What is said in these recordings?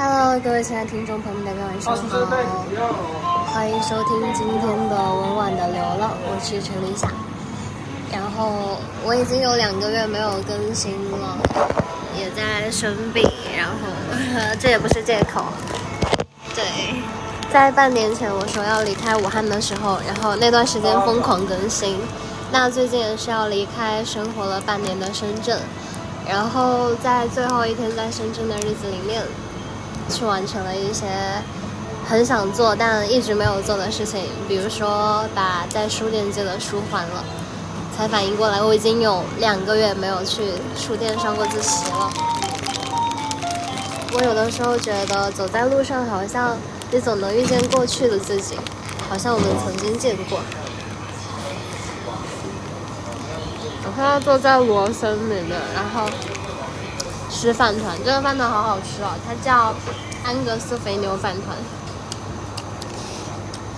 Hello，各位亲爱的听众朋友们，大家晚上好，欢迎收听今天的温婉的流浪，我是陈丽霞。然后我已经有两个月没有更新了，也在生病，然后这也不是借口。对，在半年前我说要离开武汉的时候，然后那段时间疯狂更新。那最近也是要离开生活了半年的深圳，然后在最后一天在深圳的日子里面，去完成了一些很想做但一直没有做的事情，比如说把在书店借的书还了。才反应过来，我已经有两个月没有去书店上过自习了。我有的时候觉得走在路上，好像你总能遇见过去的自己，好像我们曾经见过。我现在坐在罗森里面，然后吃饭团，这个饭团好好吃哦，它叫安格斯肥牛饭团。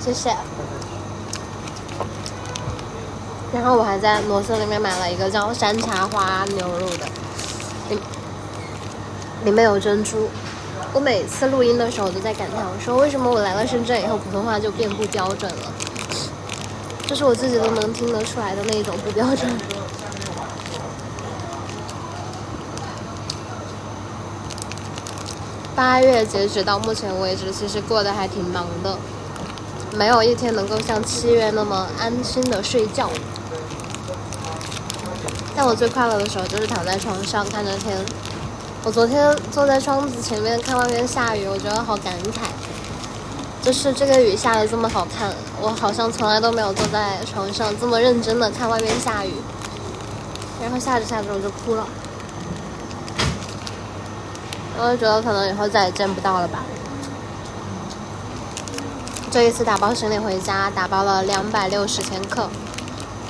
谢谢。然后我还在罗森里面买了一个叫山茶花牛肉的，里里面有珍珠。我每次录音的时候都在感叹，我说为什么我来了深圳以后普通话就变不标准了？这是我自己都能听得出来的那种不标准。八月截止到目前为止，其实过得还挺忙的，没有一天能够像七月那么安心的睡觉。但我最快乐的时候就是躺在床上看着天。我昨天坐在窗子前面看外面下雨，我觉得好感慨。就是这个雨下的这么好看，我好像从来都没有坐在床上这么认真的看外面下雨。然后下着下着我就哭了，我就觉得可能以后再也见不到了吧。这一次打包行李回家，打包了两百六十千克。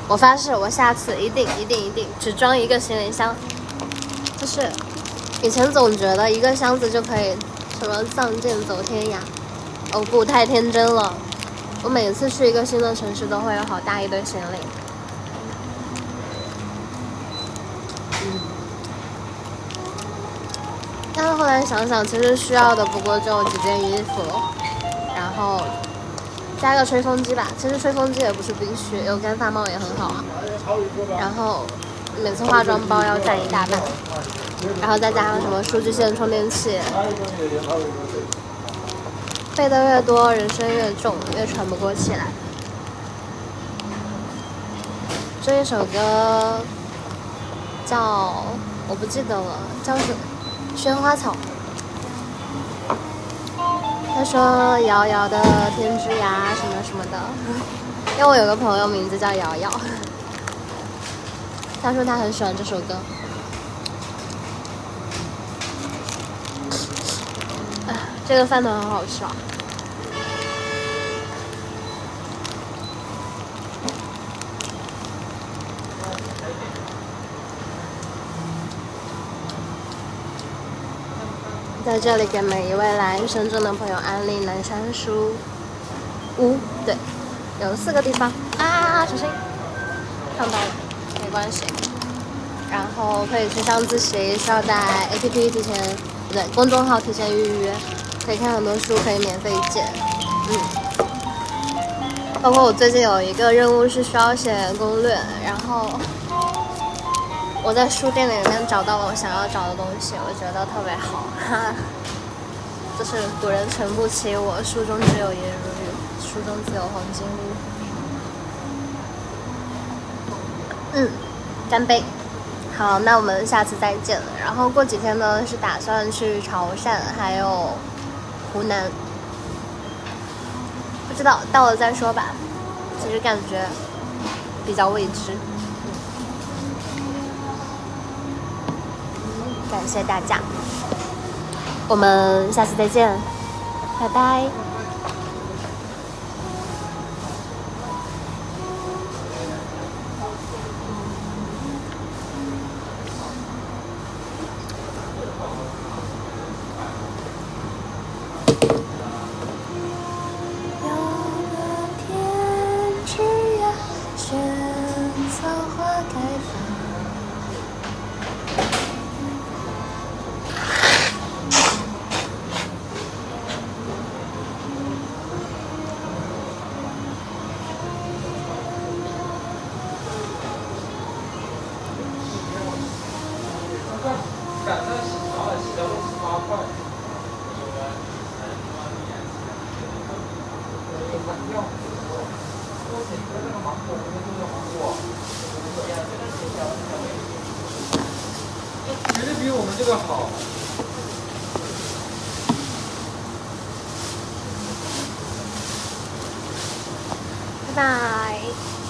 我发誓，我下次一定一定一定只装一个行李箱。就是以前总觉得一个箱子就可以什么仗剑走天涯，哦不，太天真了。我每次去一个新的城市都会有好大一堆行李。嗯。但是后来想想，其实需要的不过就几件衣服，然后。加个吹风机吧，其实吹风机也不是必须，有干发帽也很好啊。然后每次化妆包要占一大半，然后再加上什么数据线、充电器。背的越多，人生越重，越喘不过气来。这一首歌叫我不记得了，叫什么？萱花草。他说：“瑶瑶的天之涯，什么什么的。”因为我有个朋友名字叫瑶瑶，他说他很喜欢这首歌。这个饭团很好吃啊！在这里给每一位来深圳的朋友安利南山书屋，对，有四个地方啊，小心，烫到了，没关系。然后可以去上自习，需要在 APP 提前，不对，公众号提前预约，可以看很多书，可以免费借，嗯。包括我最近有一个任务是需要写攻略，然后。我在书店里面找到了我想要找的东西，我觉得特别好，哈，就是古人诚不欺我，书中自有颜如玉，书中自有黄金屋。嗯，干杯！好，那我们下次再见。然后过几天呢，是打算去潮汕，还有湖南，不知道到了再说吧。其实感觉比较未知。感谢大家，我们下次再见，拜拜。绝对比我们这个好。拜拜。